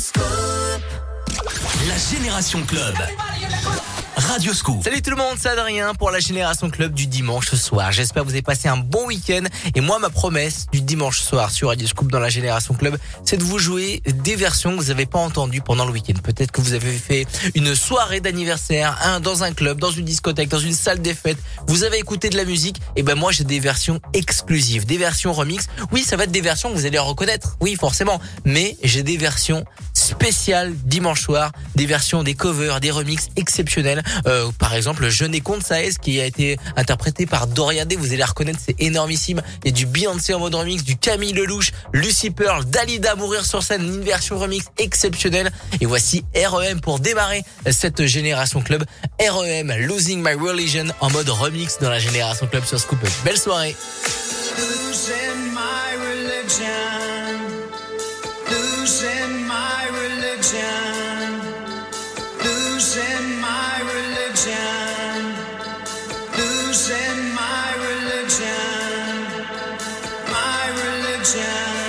school. La Génération Club. Radio Scoop. Salut tout le monde, c'est Adrien pour la Génération Club du dimanche soir. J'espère que vous avez passé un bon week-end. Et moi, ma promesse du dimanche soir sur Radio Scoop dans la Génération Club, c'est de vous jouer des versions que vous n'avez pas entendues pendant le week-end. Peut-être que vous avez fait une soirée d'anniversaire un, dans un club, dans une discothèque, dans une salle des fêtes. Vous avez écouté de la musique. Et ben moi, j'ai des versions exclusives, des versions remix. Oui, ça va être des versions que vous allez reconnaître. Oui, forcément. Mais j'ai des versions spéciales dimanche soir, des versions, des covers, des remixes exceptionnels. Euh, par exemple, Je n'ai compte qui a été interprété par Dorian Day. Vous allez reconnaître, c'est énormissime. Il y a du Beyoncé en mode remix, du Camille Lelouch, Lucy Pearl, Dalida mourir sur scène, une version remix exceptionnelle. Et voici REM pour démarrer cette génération club. REM, Losing My Religion en mode remix dans la génération club sur Scoop. Belle soirée. Losing my religion. Losing my religion. My religion.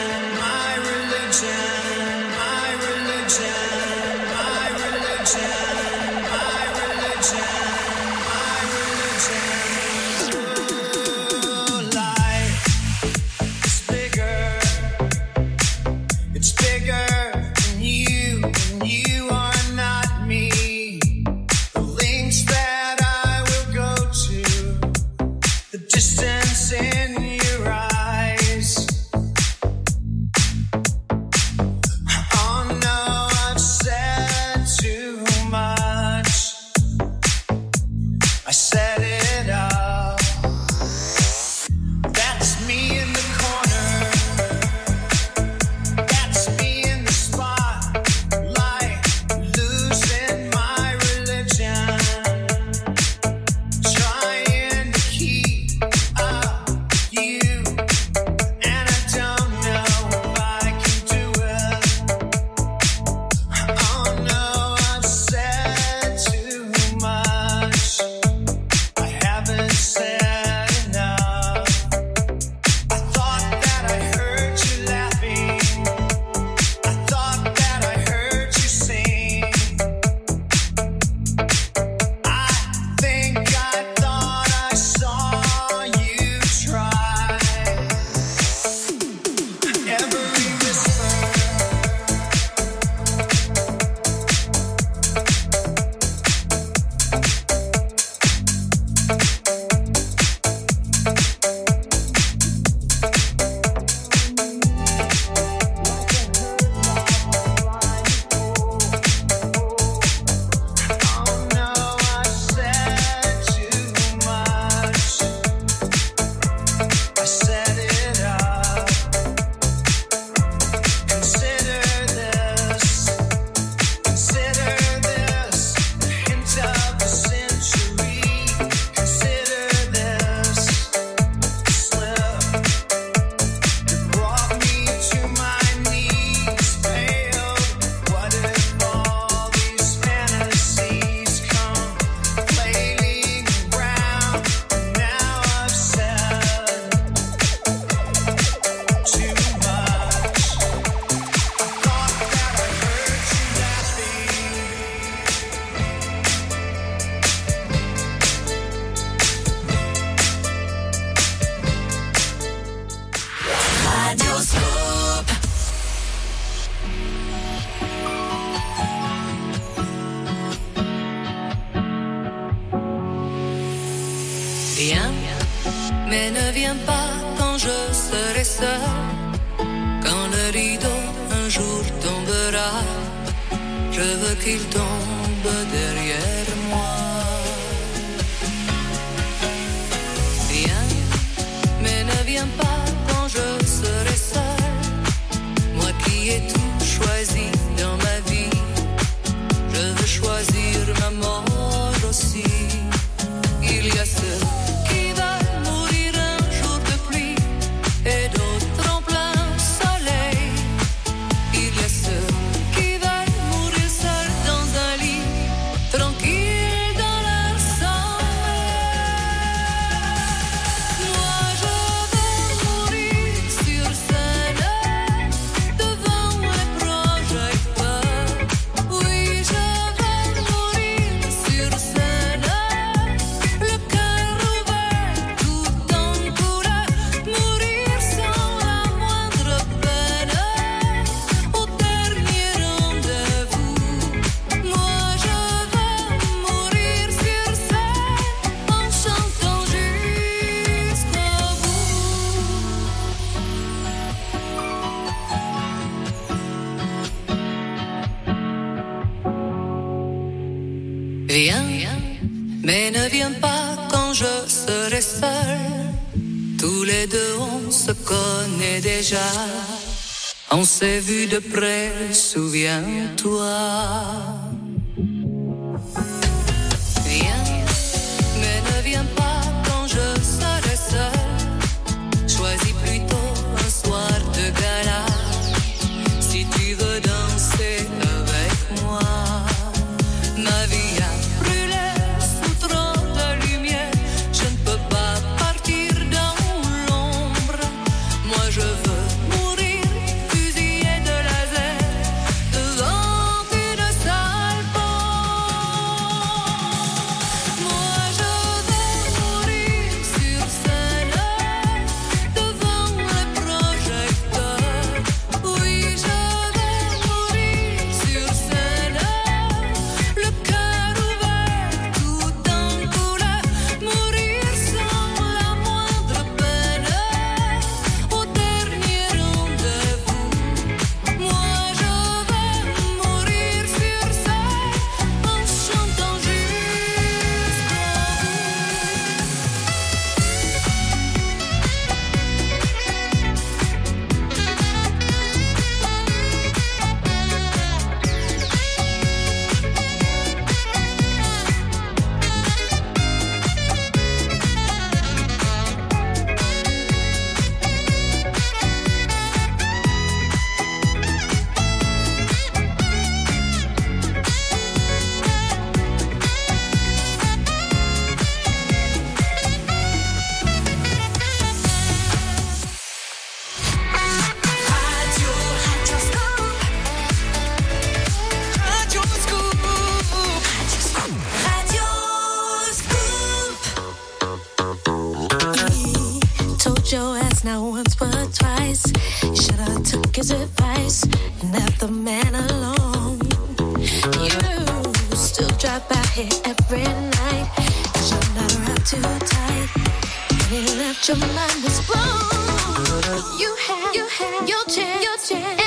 Qu'il tombe de pre. your mind was blown. You had, you had your chance, your chance.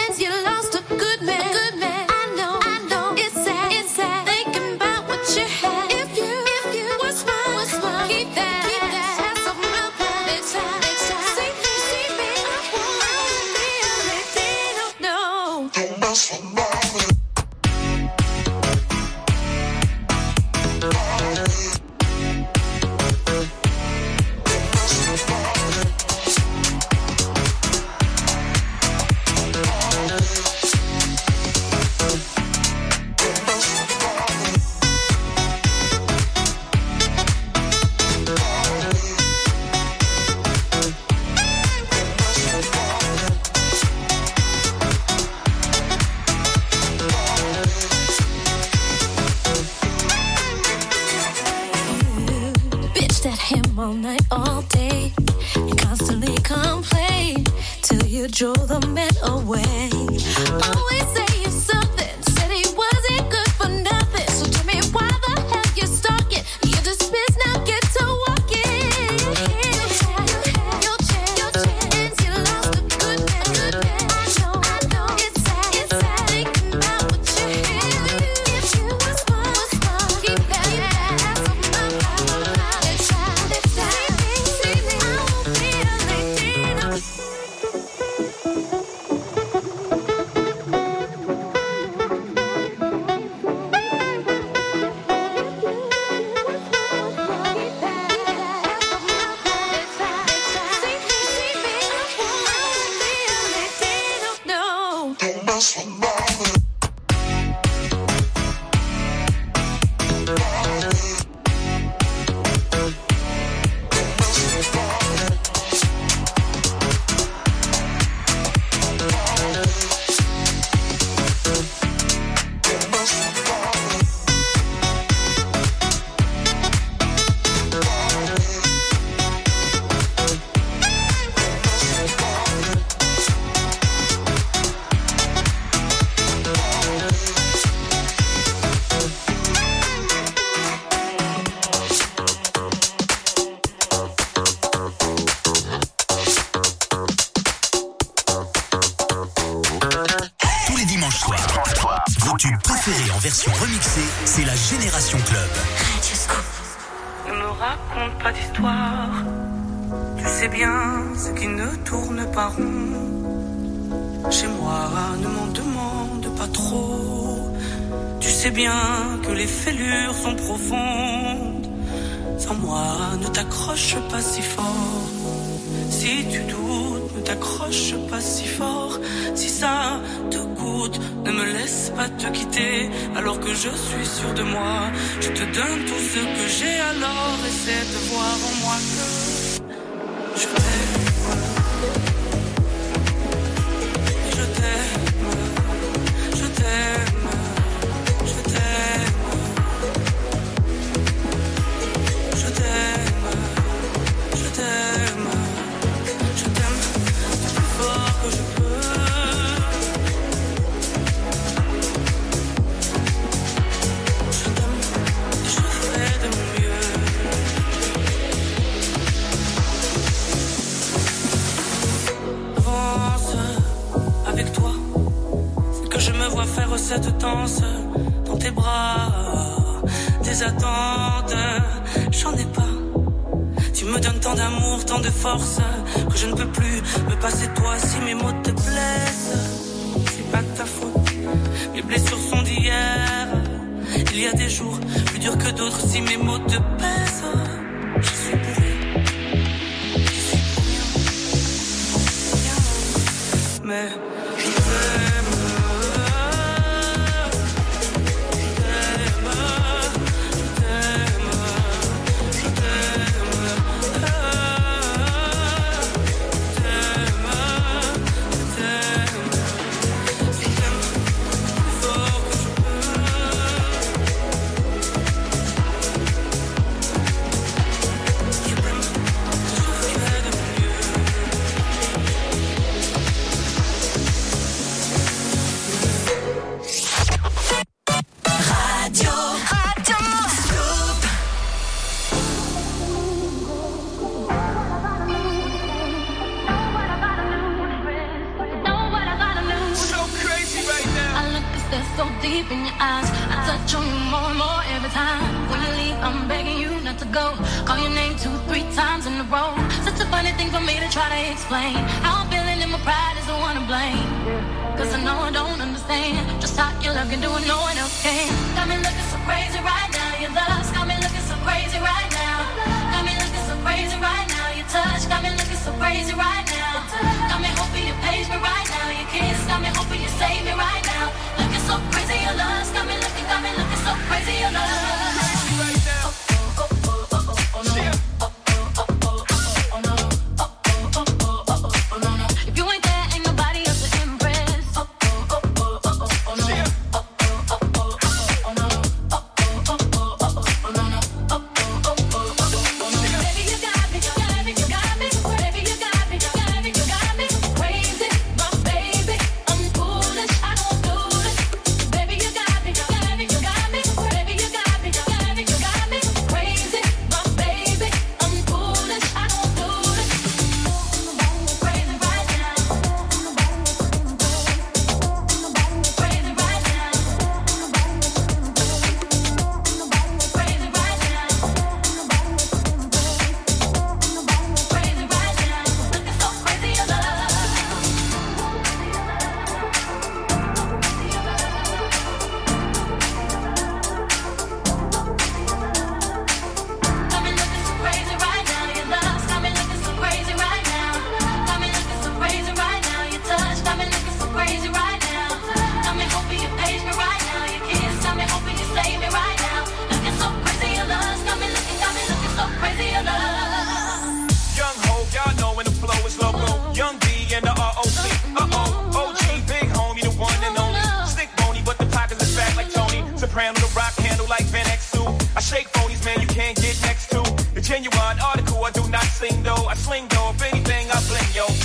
pram the rock handle like Van Exu. I shake phonies, man, you can't get next to. The genuine article, I do not sing though. I sling though, if anything, I bling yo.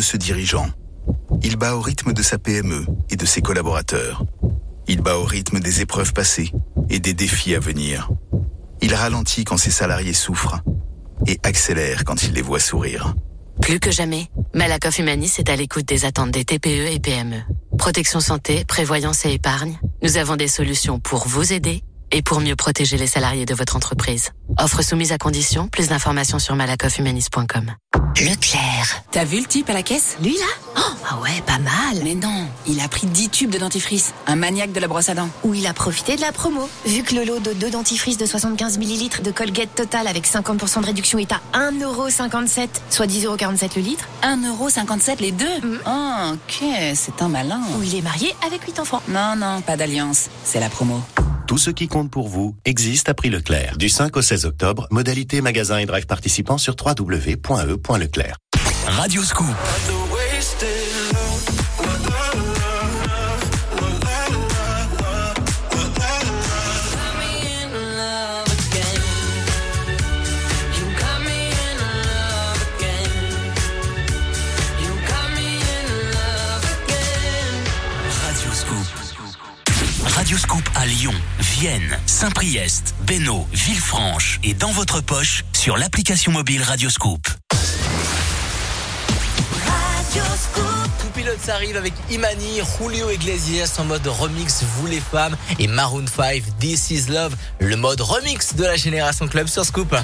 De ce dirigeant. Il bat au rythme de sa PME et de ses collaborateurs. Il bat au rythme des épreuves passées et des défis à venir. Il ralentit quand ses salariés souffrent et accélère quand il les voit sourire. Plus que jamais, Malakoff Humanis est à l'écoute des attentes des TPE et PME. Protection santé, prévoyance et épargne, nous avons des solutions pour vous aider et pour mieux protéger les salariés de votre entreprise. Offre soumise à condition, plus d'informations sur malakoffhumanis.com. Leclerc. T'as vu le type à la caisse? Lui là? Oh, Ah ouais, pas mal. Mais non, il a pris 10 tubes de dentifrice. Un maniaque de la brosse à dents. Ou il a profité de la promo. Vu que le lot de deux dentifrices de 75 ml de Colgate Total avec 50% de réduction est à 1,57€, soit 10,47€ le litre. 1,57€ les deux? Oh, ok, c'est un malin. Ou il est marié avec 8 enfants. Non, non, pas d'alliance. C'est la promo. Tout ce qui compte pour vous existe à prix Leclerc. Du 5 au 16 octobre, modalité magasin et drive participants sur www.e.leclerc. Radio Scoop. Scoop. Radio Scoop à Lyon, Vienne, Saint-Priest, Bénaud, Villefranche et dans votre poche sur l'application mobile Radio Scoop. Tout pilote s'arrive avec Imani, Julio Iglesias en mode remix Vous les femmes et Maroon 5 This is Love, le mode remix de la Génération Club sur Scoop.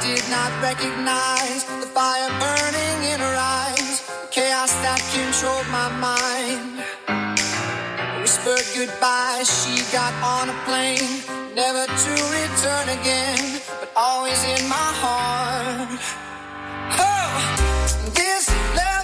did not recognize the fire burning in her eyes, the chaos that controlled my mind. Whispered goodbye, she got on a plane, never to return again, but always in my heart. Oh, this love.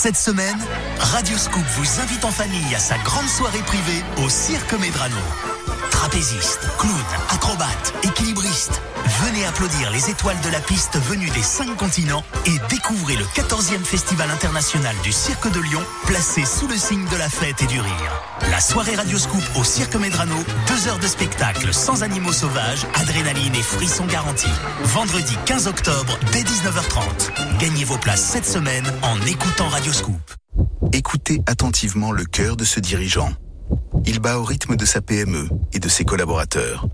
Cette semaine, Radio Scoop vous invite en famille à sa grande soirée privée au Cirque Medrano. Trapézistes, clowns, acrobates, équilibristes. Venez applaudir les étoiles de la piste venues des cinq continents et découvrez le 14e Festival international du Cirque de Lyon, placé sous le signe de la fête et du rire. La soirée Radio Scoop au Cirque Medrano, deux heures de spectacle sans animaux sauvages, adrénaline et frissons garantis. Vendredi 15 octobre dès 19h30. Gagnez vos places cette semaine en écoutant Radio Scoop. Écoutez attentivement le cœur de ce dirigeant. Il bat au rythme de sa PME et de ses collaborateurs.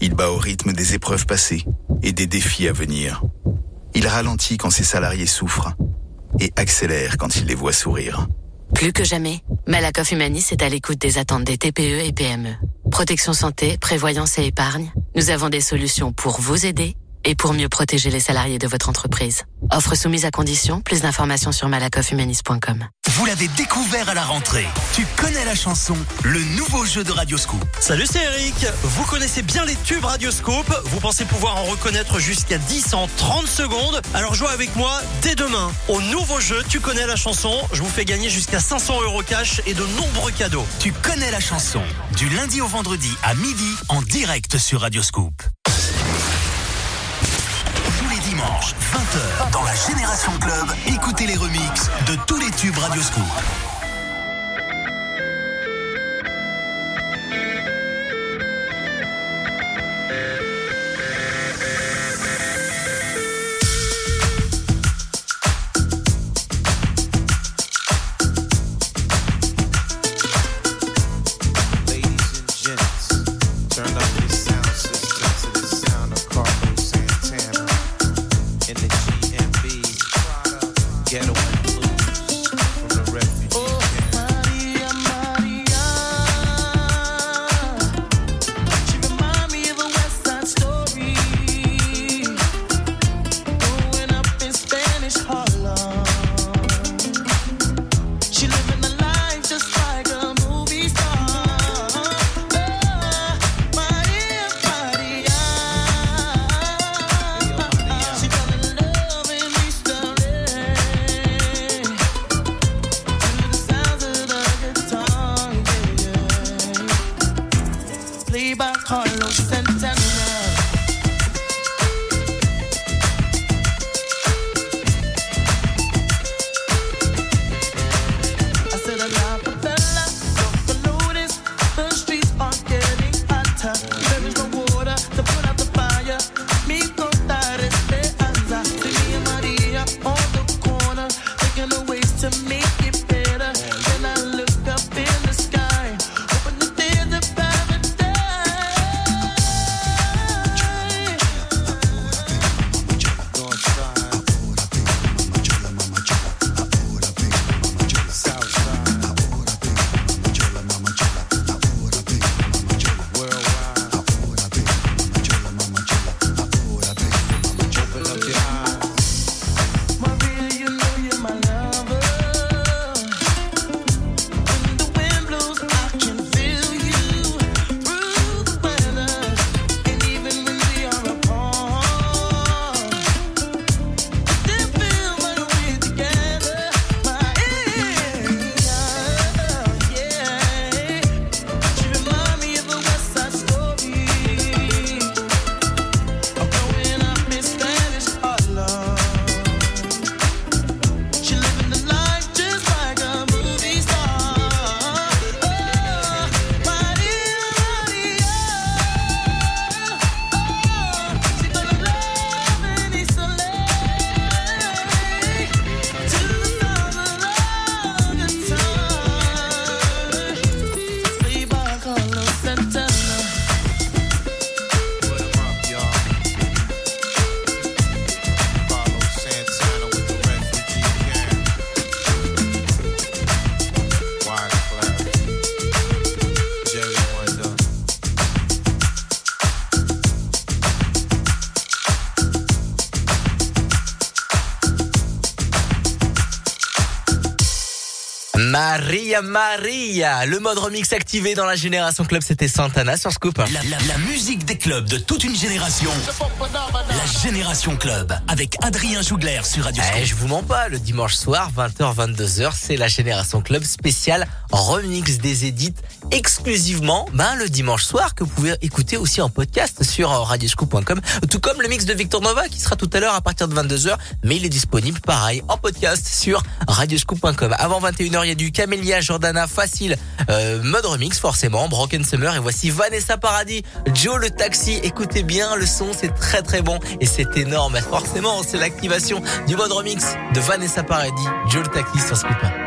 Il bat au rythme des épreuves passées et des défis à venir. Il ralentit quand ses salariés souffrent et accélère quand il les voit sourire. Plus que jamais, Malakoff Humanis est à l'écoute des attentes des TPE et PME. Protection santé, prévoyance et épargne, nous avons des solutions pour vous aider et pour mieux protéger les salariés de votre entreprise. Offre soumise à condition, plus d'informations sur malakofhumanis.com. Vous l'avez découvert à la rentrée. Tu connais la chanson, le nouveau jeu de Radio Scoop. Salut, c'est Eric. Vous connaissez bien les tubes Radioscope. Vous pensez pouvoir en reconnaître jusqu'à 10 en 30 secondes. Alors jouez avec moi dès demain. Au nouveau jeu, tu connais la chanson. Je vous fais gagner jusqu'à 500 euros cash et de nombreux cadeaux. Tu connais la chanson. Du lundi au vendredi à midi en direct sur Radio Dimanches, 20h, dans la Génération Club, écoutez les remixes de tous les tubes Radio Maria Maria, le mode remix activé dans la Génération Club, c'était Santana sur Scoop. La, la- la musique des clubs de toute une génération. La Génération Club avec Adrien Jougler sur Radio Eh, Scoop. je vous mens pas, le dimanche soir, 20h, 22h, c'est la Génération Club spéciale remix des édits exclusivement ben, le dimanche soir que vous pouvez écouter aussi en podcast sur euh, radioscoop.com tout comme le mix de Victor Nova qui sera tout à l'heure à partir de 22h mais il est disponible pareil en podcast sur radioscoop.com. Avant 21h, il y a du Camélia, Jordana, Facile, euh, mode remix forcément, Broken Summer et voici Vanessa Paradis, Joe le taxi. Écoutez bien le son, c'est très très bon et c'est énorme. Forcément, c'est l'activation du mode remix de Vanessa Paradis, Joe le taxi sur Scoop.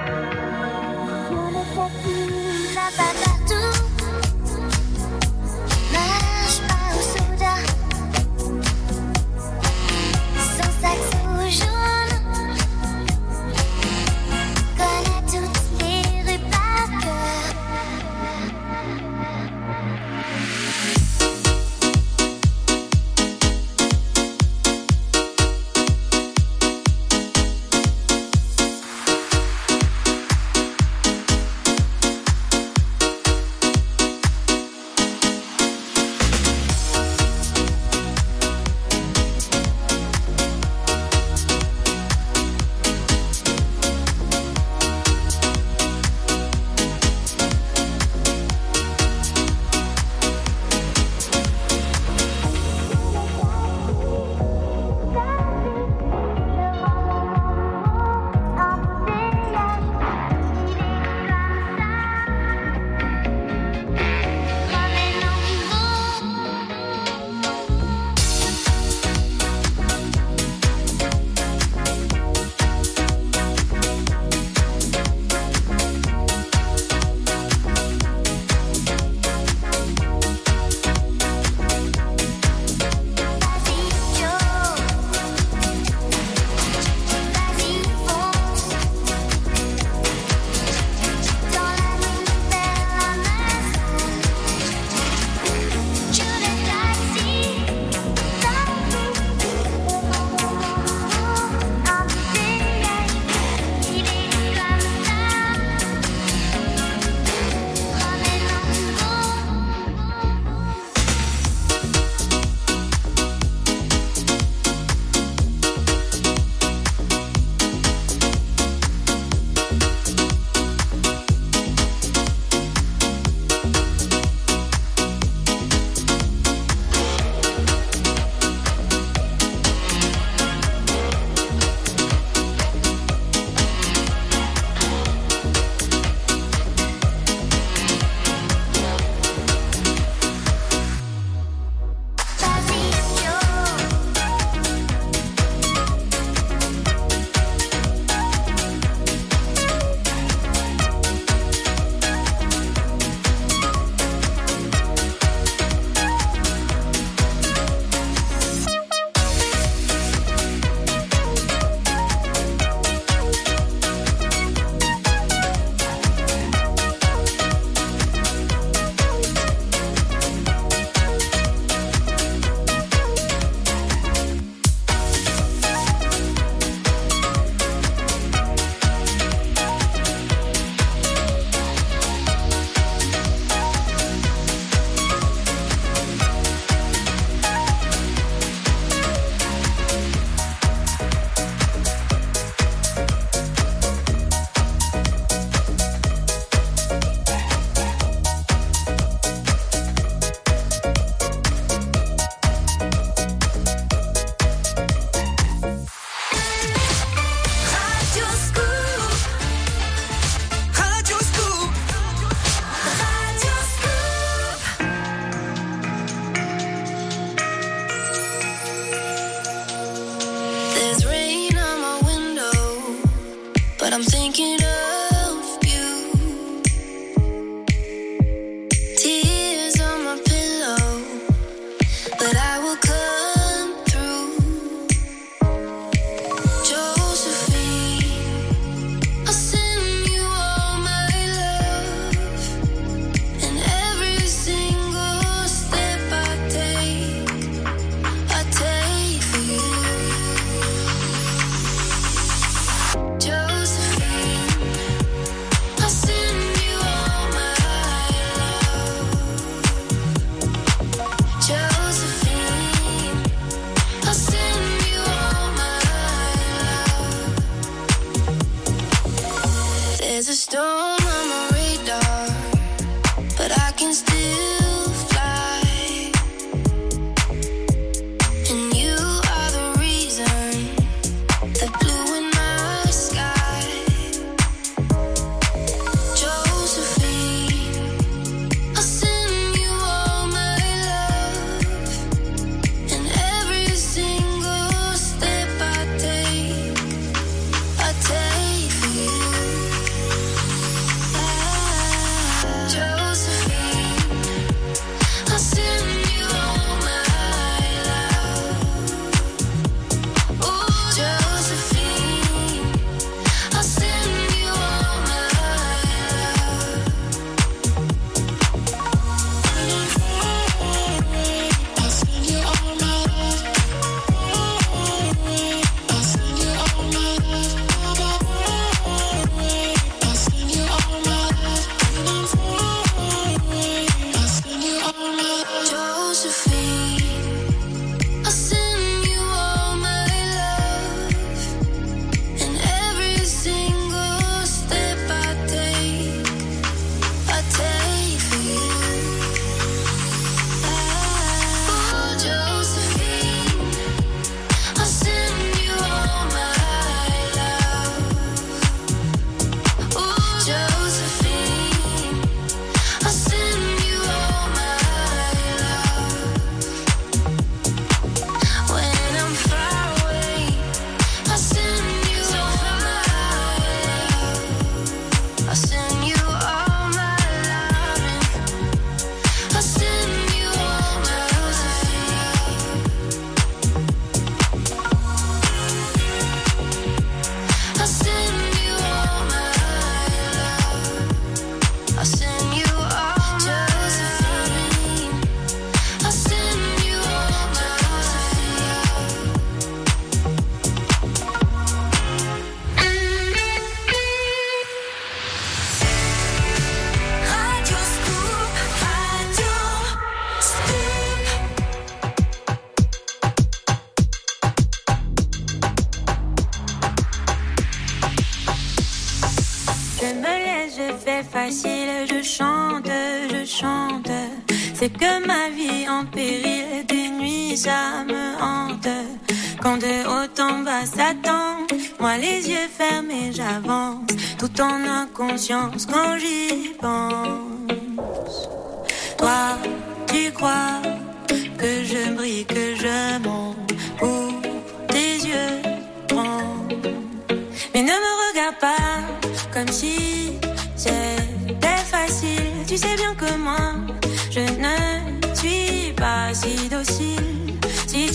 fait que ma vie en péril des nuits, ça me hante. Quand de haut en bas s'attend, moi les yeux fermés, j'avance, tout en inconscience quand j'y pense. Toi, tu crois que je brille, que je monte, ou tes yeux prends. Mais ne me regarde pas comme si c'était facile, tu sais bien que moi.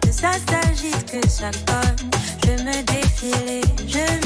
que ça s'agite, que ça colle. Je me défile je me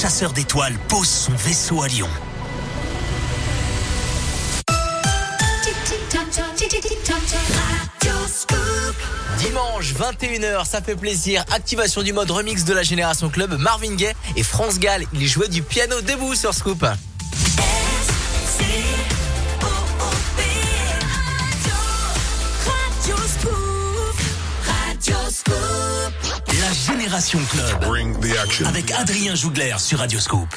chasseur d'étoiles pose son vaisseau à Lyon. Dimanche 21h, ça fait plaisir. Activation du mode remix de la Génération Club, Marvin Gaye et France Gall. Il jouait du piano debout sur Scoop. Génération Club. Avec Adrien Jougler sur Radioscope.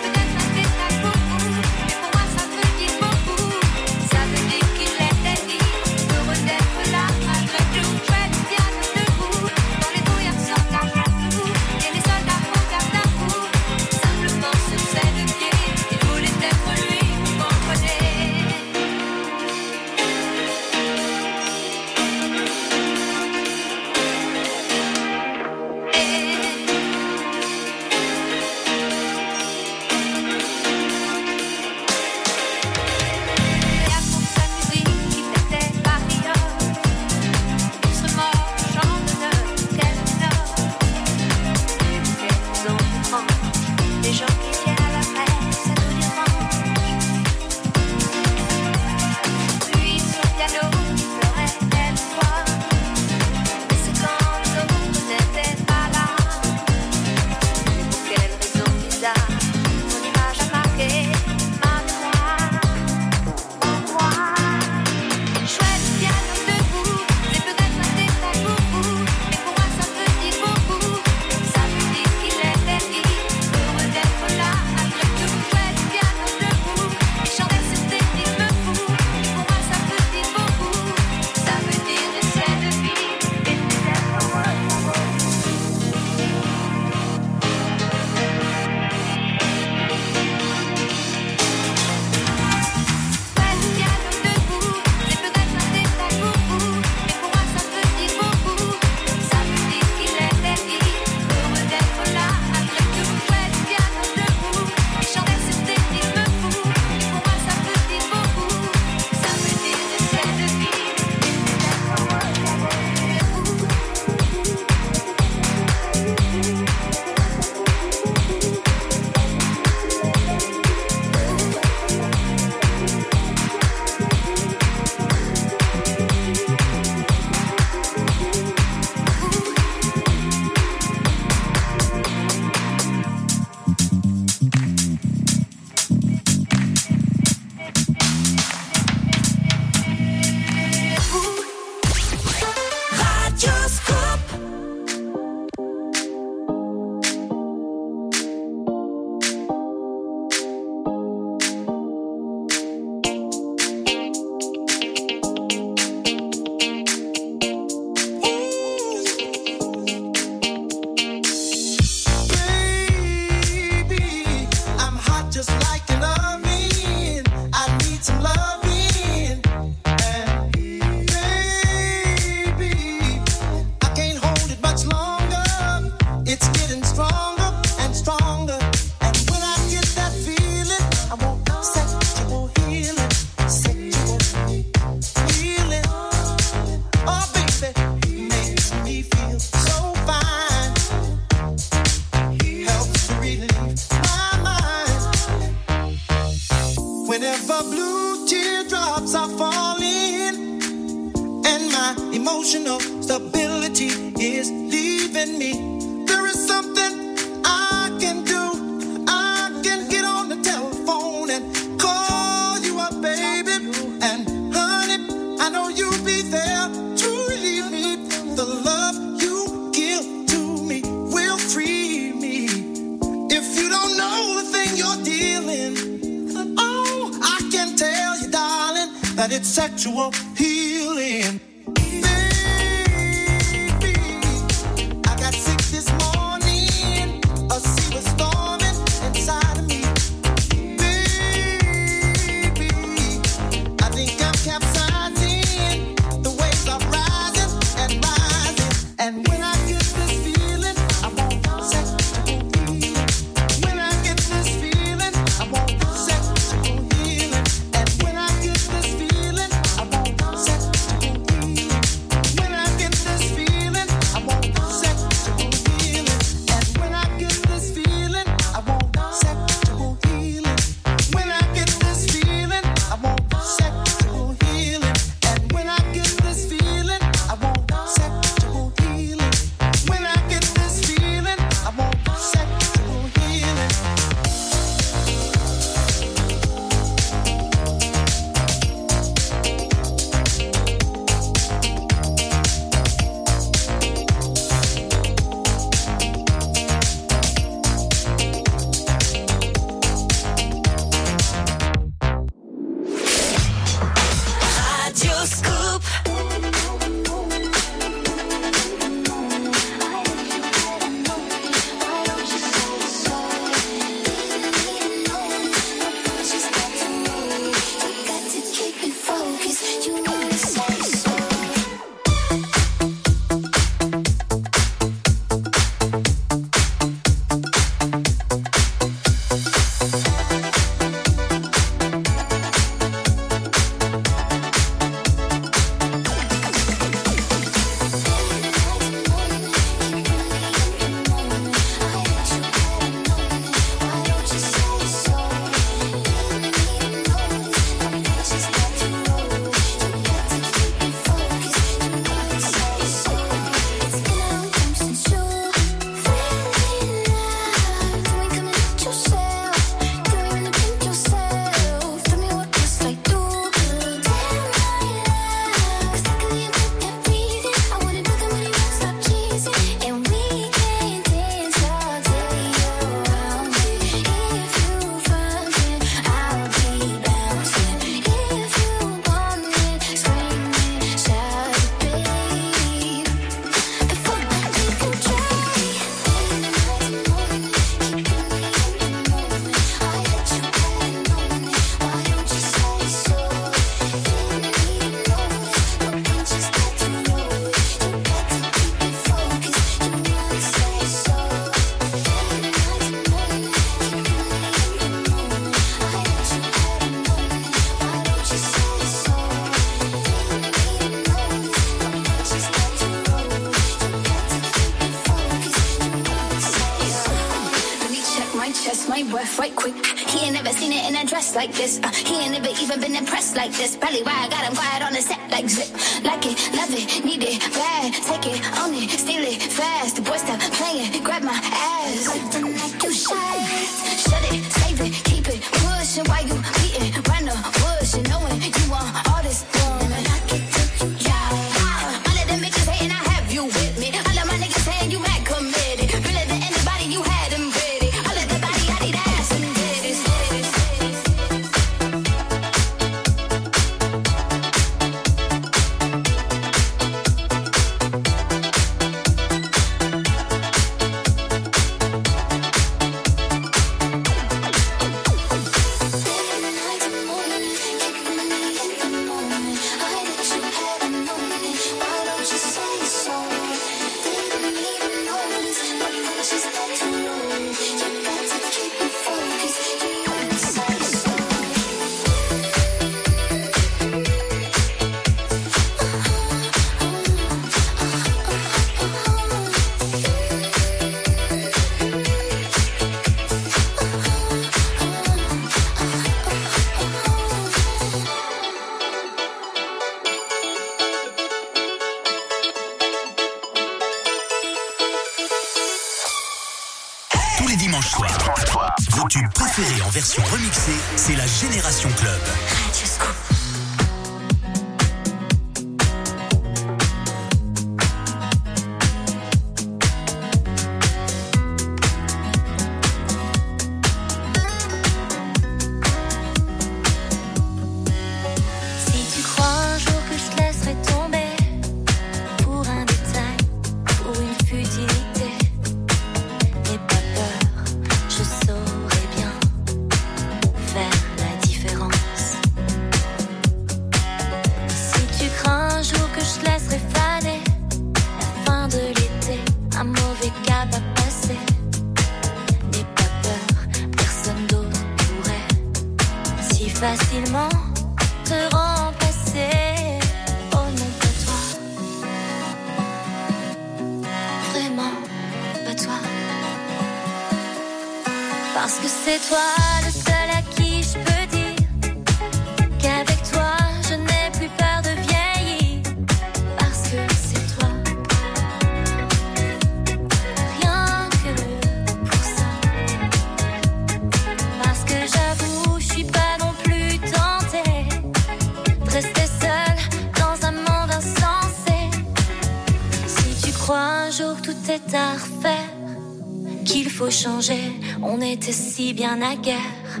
était si bien à guerre.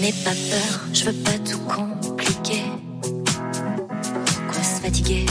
N'aie pas peur, je veux pas tout compliquer. Quoi se fatiguer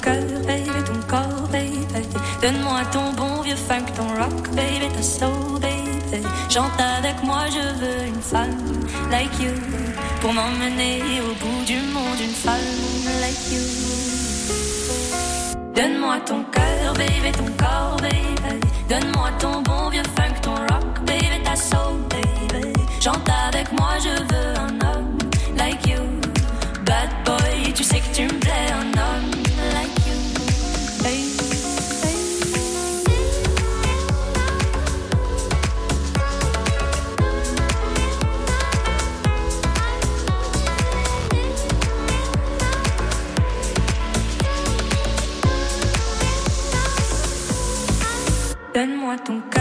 cœur, baby, ton corps, baby. Donne-moi ton bon vieux funk, ton rock, baby, ta soul, baby. Chante avec moi, je veux une femme like you. Pour m'emmener au bout du monde, une femme like you. Donne-moi ton cœur, baby, ton corps, baby. Donne-moi ton bon vieux funk, ton rock, baby, ta soul, baby. Chante avec moi, je veux un homme like you. Bad boy, tu sais que tu me Donne-moi ton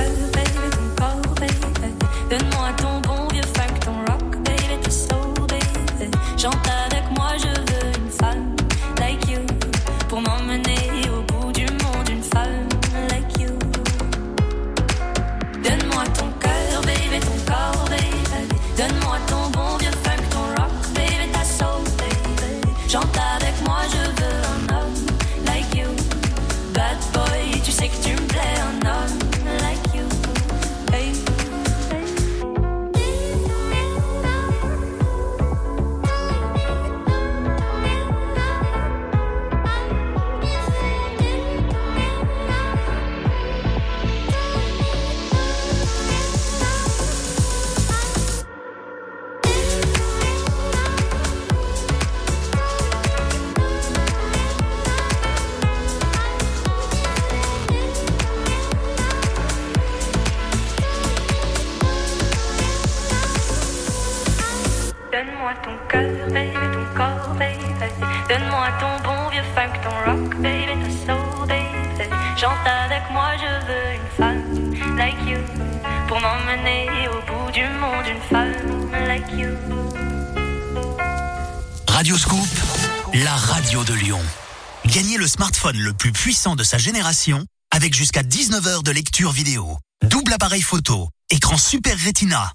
le plus puissant de sa génération avec jusqu'à 19 heures de lecture vidéo, double appareil photo, écran Super Retina.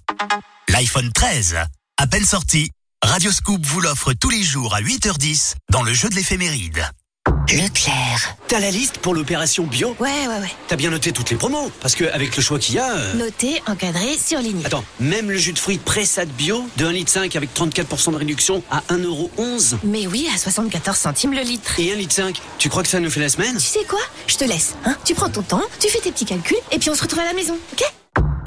L'iPhone 13, à peine sorti, Radio Scoop vous l'offre tous les jours à 8h10 dans le jeu de l'éphéméride. Leclerc. T'as la liste pour l'opération bio? Ouais, ouais, ouais. T'as bien noté toutes les promos Parce qu'avec le choix qu'il y a... euh, Noté, encadré, surligné. Attends, même le jus de fruits Pressade Bio de 1,5 litre avec 34% de réduction à 1,11€. Mais oui, à 74 centimes le litre. Et 1,5 litre, tu crois que ça nous fait la semaine? Tu sais quoi? Je te laisse. Hein tu prends ton temps, tu fais tes petits calculs, et puis on se retrouve à la maison, ok?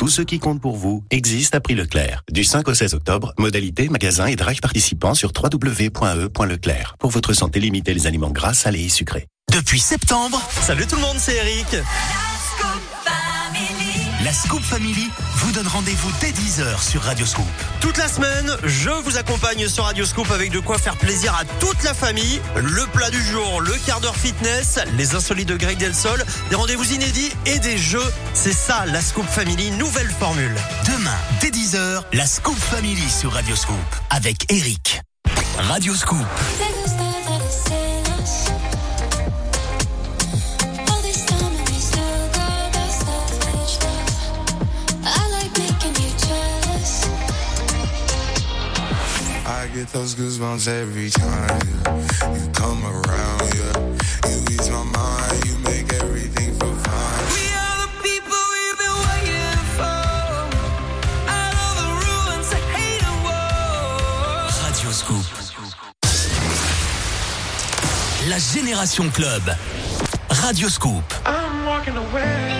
Tout ce qui compte pour vous existe à prix Leclerc. Du 5 au 16 octobre, modalité, magasin et drive participants sur www.e.leclerc. Pour votre santé, limitez les aliments gras, salés et sucrés. Depuis septembre, Salut tout le monde, c'est Eric. La Scoop Family vous donne rendez-vous dès 10h sur Radio Scoop. Toute la semaine, je vous accompagne sur Radio Scoop avec de quoi faire plaisir à toute la famille. Le plat du jour, le quart d'heure fitness, les insolites de Greg Delsol, des rendez-vous inédits et des jeux. C'est ça, la Scoop Family, nouvelle formule. Demain, dès 10h, la Scoop Family sur Radio Scoop avec Eric. Radio Scoop. Get those goosebumps every time yeah. you come around. Yeah, you ease my mind. You make everything feel fine. We are the people we've been waiting for. Out of the ruins, I hate a war. Radio Scoop. La Génération Club. Radio Scoop. I'm walking away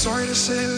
sorry to say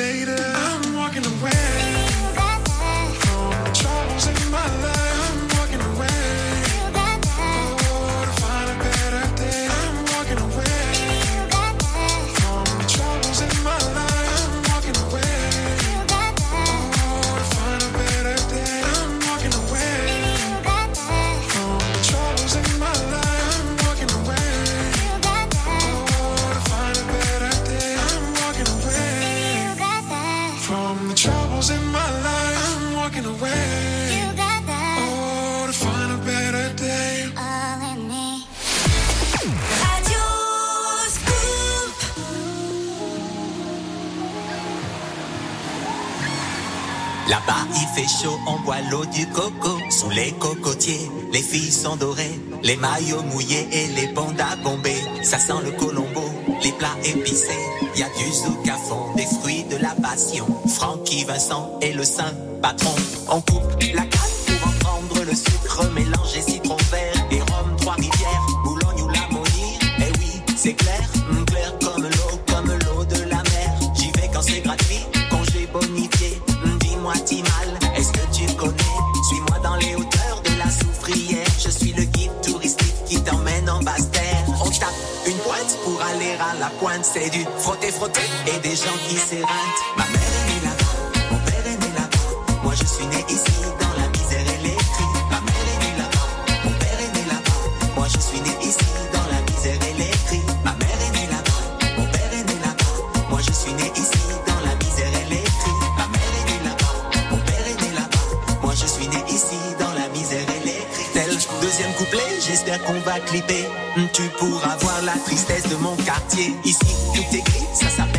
Là-bas, il fait chaud, on boit l'eau du coco. Sous les cocotiers, les filles sont dorées. Les maillots mouillés et les bandas bombés. Ça sent le colombo, les plats épicés. Y a du zouk à fond, des fruits de la passion. Francky Vincent est le saint patron. On coupe la canne pour en prendre le sucre, mélanger citron vert et rhum, trois rivières, Boulogne ou la Eh oui, c'est clair. et des gens qui s'ératent. qu'on. Hmm, tu pourras voir la tristesse de mon quartier. Ici, tout est gris, ça s'appelle.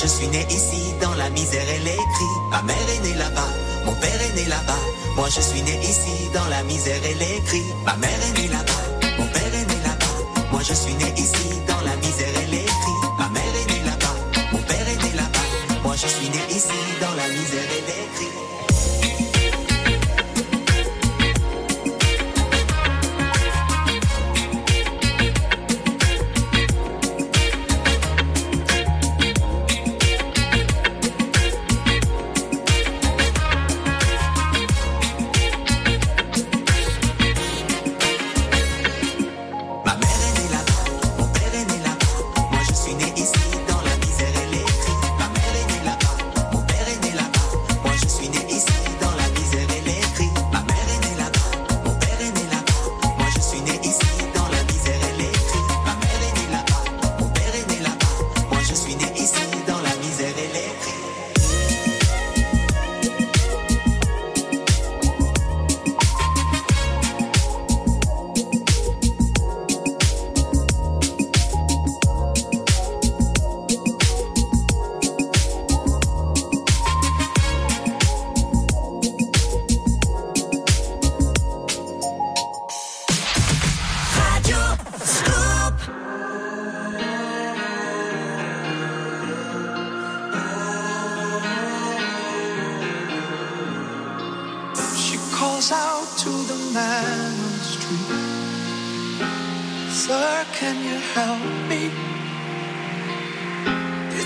je suis né ici, dans la misère et les cris. Ma mère est née là-bas, mon père est né là-bas. Moi je suis né ici, dans la misère et les cris. Ma mère est née là-bas, mon père est né là-bas. Moi je suis né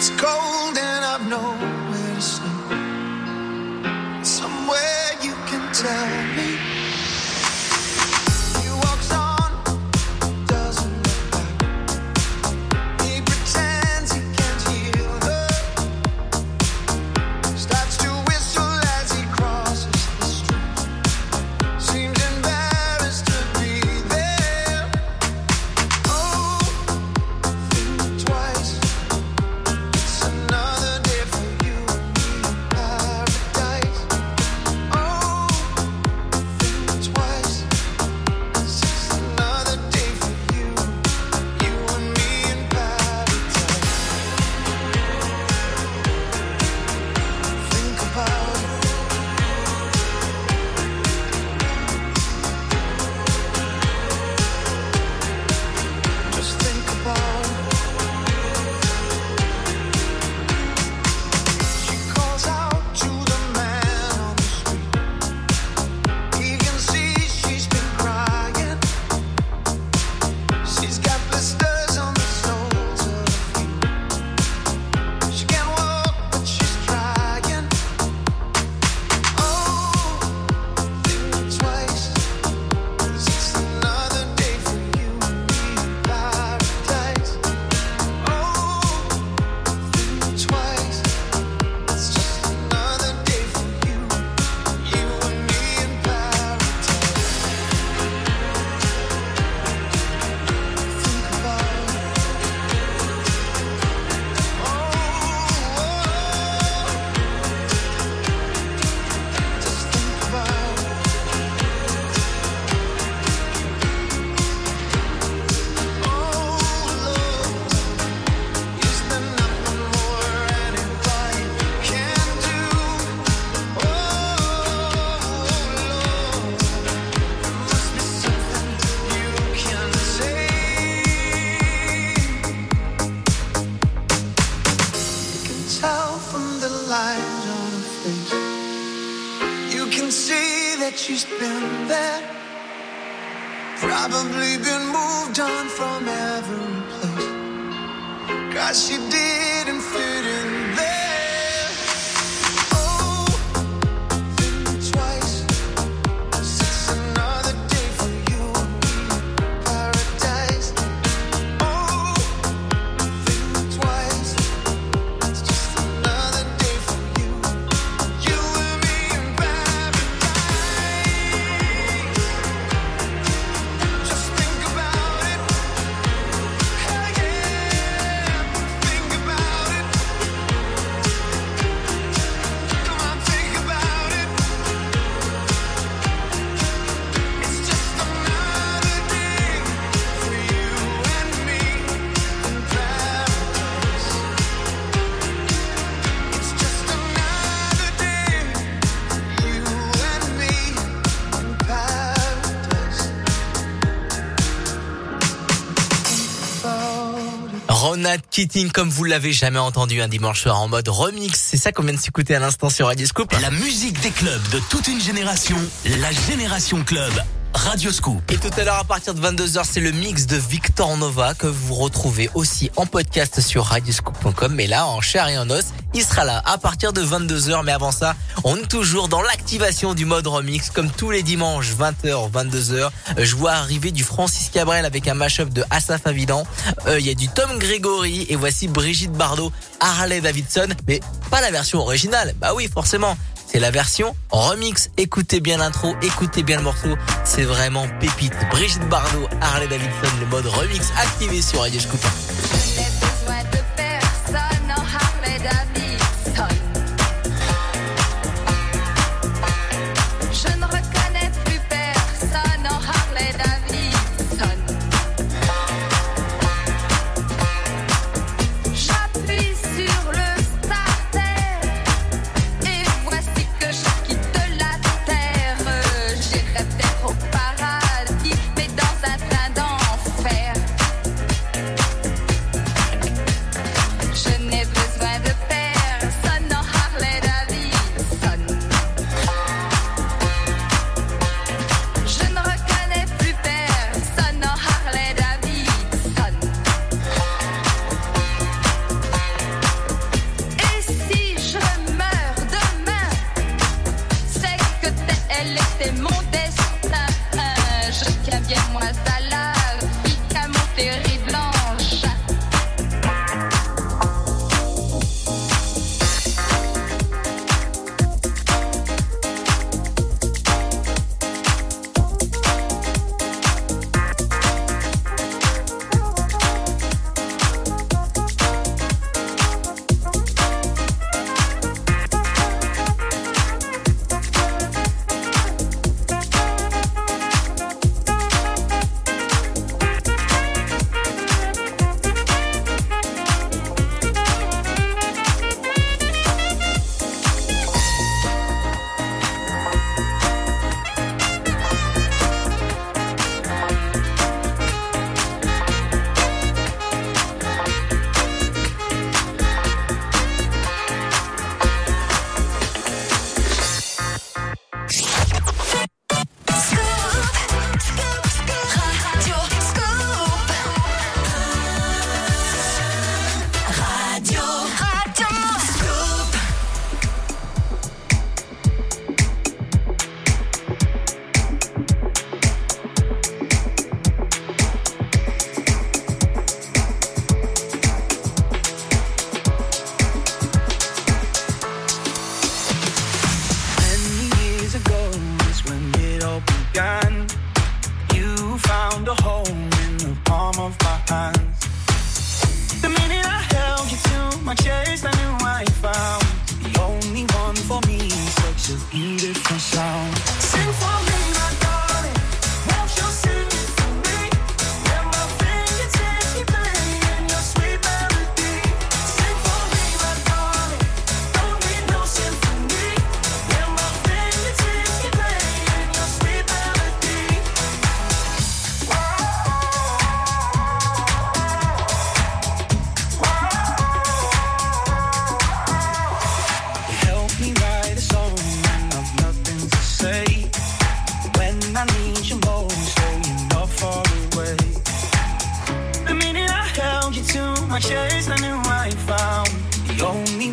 It's cold and I've nowhere to sleep. Somewhere you can tell. Ronald Keating, comme vous l'avez jamais entendu un dimanche soir en mode remix. C'est ça qu'on vient de s'écouter à l'instant sur Radio Scoop. La musique des clubs de toute une génération, la Génération Club, Radio Scoop. Et tout à l'heure, à partir de 22h, c'est le mix de Victor Nova que vous retrouvez aussi en podcast sur radioscoop.com. Mais là, en chair et en os, il sera là à partir de 22h. Mais avant ça, on est toujours dans l'activation du mode remix, comme tous les dimanches, 20h, 22h. Je vois arriver du Francis Cabrel avec un mashup de Asaf Avidan. Euh, Il y a du Tom Gregory et voici Brigitte Bardot, Harley Davidson, mais pas la version originale. Bah oui, forcément. C'est la version remix. Écoutez bien l'intro, écoutez bien le morceau. C'est vraiment pépite. Brigitte Bardot, Harley Davidson, le mode remix activé sur Radio Scoop.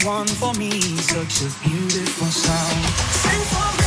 one for me, such a beautiful sound. Sing for me.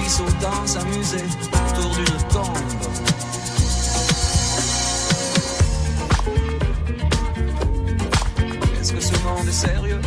puis sautant s'amuser autour d'une tombe. Est-ce que ce monde est sérieux?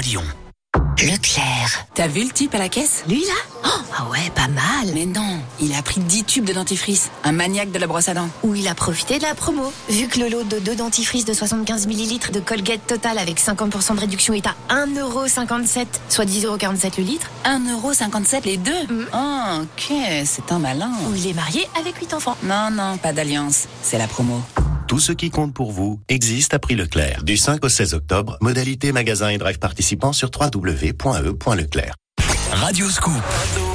À Lyon. Leclerc. T'as vu le type à la caisse? Lui là? Oh, Ah ouais, pas mal. Mais non, il a pris 10 tubes de dentifrice. Un maniaque de la brosse à dents. Ou il a profité de la promo. Vu que le lot de deux dentifrices de 75 ml de Colgate Total avec 50% de réduction est à 1,57€, soit 10,47€ le litre. 1,57€ les deux? Oh, ok, c'est un malin. Ou il est marié avec 8 enfants. Non, non, pas d'alliance. C'est la promo. Tout ce qui compte pour vous existe à prix Leclerc. Du 5 au 16 octobre, modalité magasin et drive participants sur www.e.leclerc. Radioscoop, Radioscoop.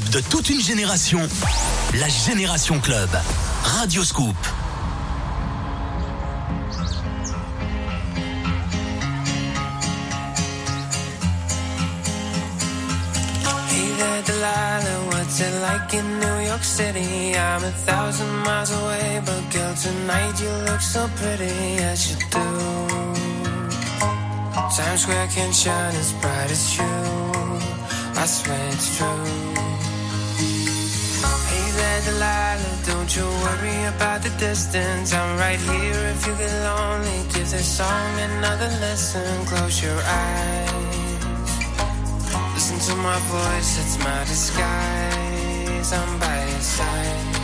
De toute une génération, la Génération Club. Radio Scoop. What's it like in New York City? I'm a thousand miles away, but girl, tonight you look so pretty, yes you do. Times Square can shine as bright as you, I swear it's true. Delilah, don't you worry about the distance. I'm right here if you get lonely. Give this song another listen, close your eyes. Listen to my voice, it's my disguise. I'm by your side.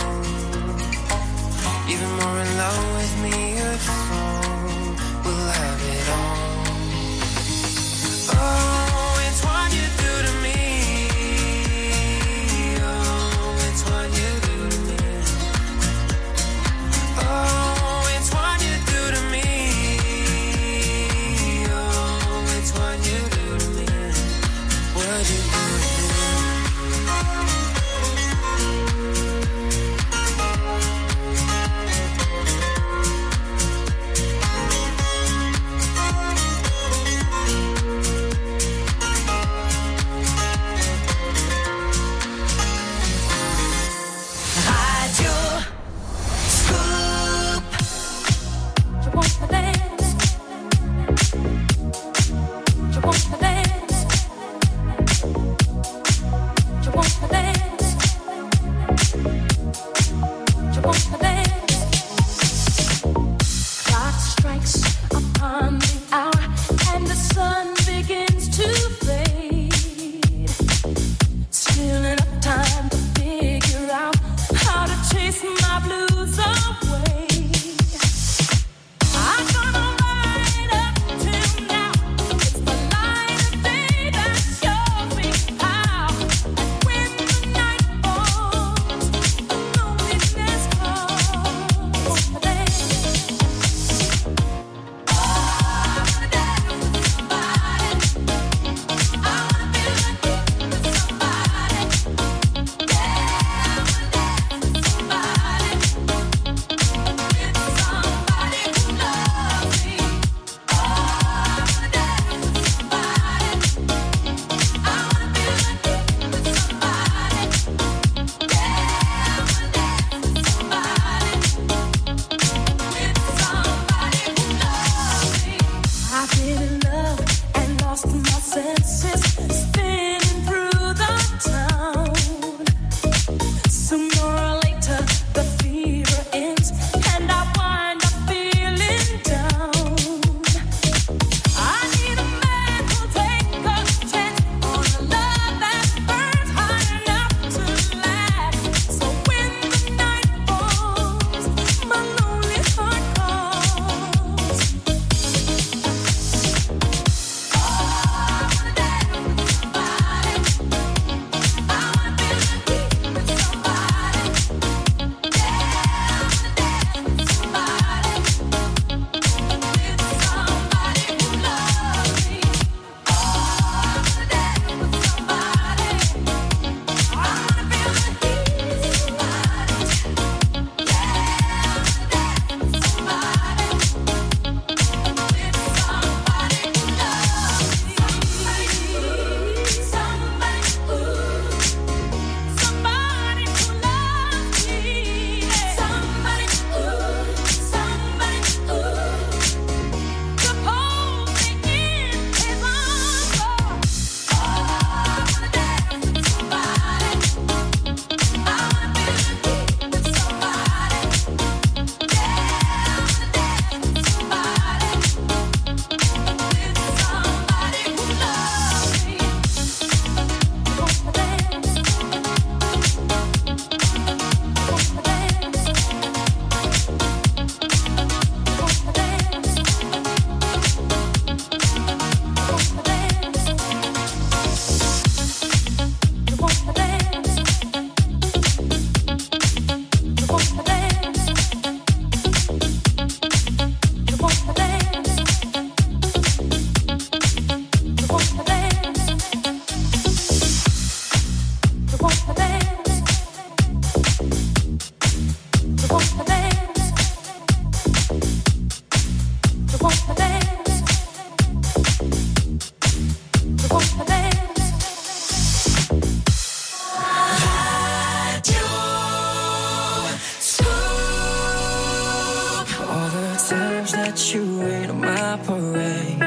Knows that you ain't on my parade.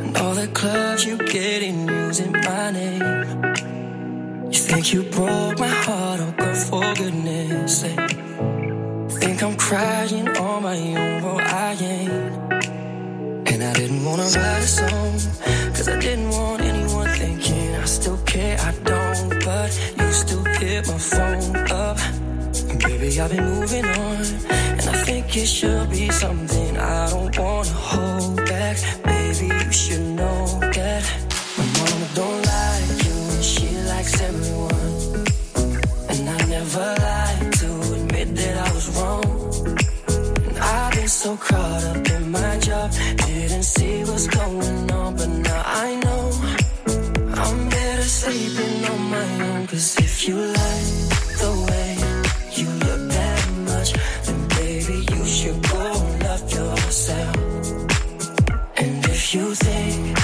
And all the clubs you get in using my name. You think you broke my heart, oh girl, for goodness sake. Think I'm crying on my own, well I ain't. And I didn't wanna write a song, cause I didn't want anyone thinking I still care, I don't. But you still hit my phone up. And baby, I've been moving on. It should be something I don't wanna hold back. Baby, you should know that. My mama don't like you, and she likes everyone. And I never lied to admit that I was wrong. And I've been so caught up in my job, didn't see what's going on, but now I know I'm better sleeping on my own. Cause if you like you say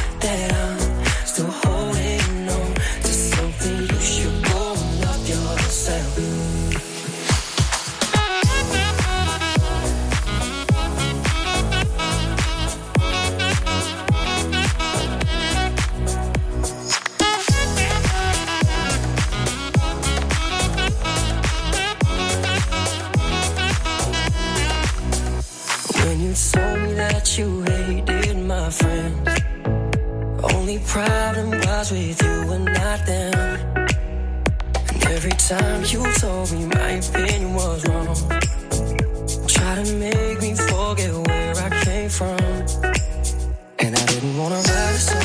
problem was with you and not them. And every time you told me my opinion was wrong, try to make me forget where I came from. And I didn't wanna write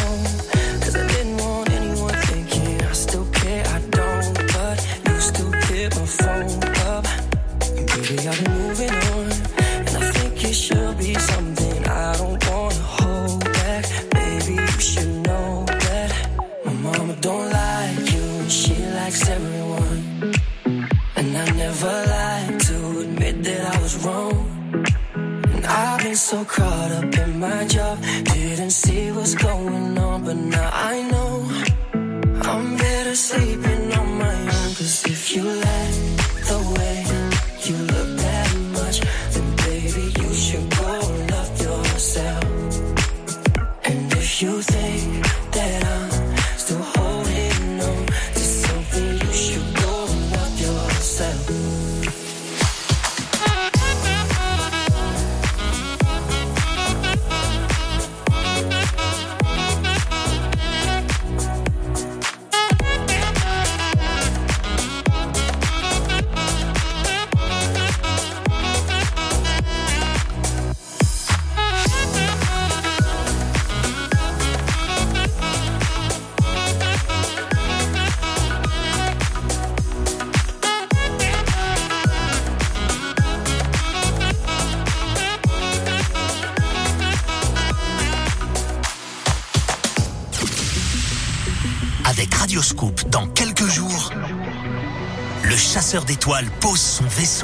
so caught up in my job,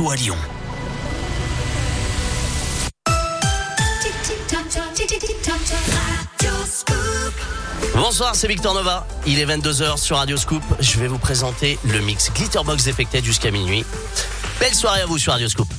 à Lyon. Bonsoir, c'est Victor Nova. Il est 22h sur Radio Scoop. Je vais vous présenter le mix Glitterbox Defected jusqu'à minuit. Belle soirée à vous sur Radio Scoop.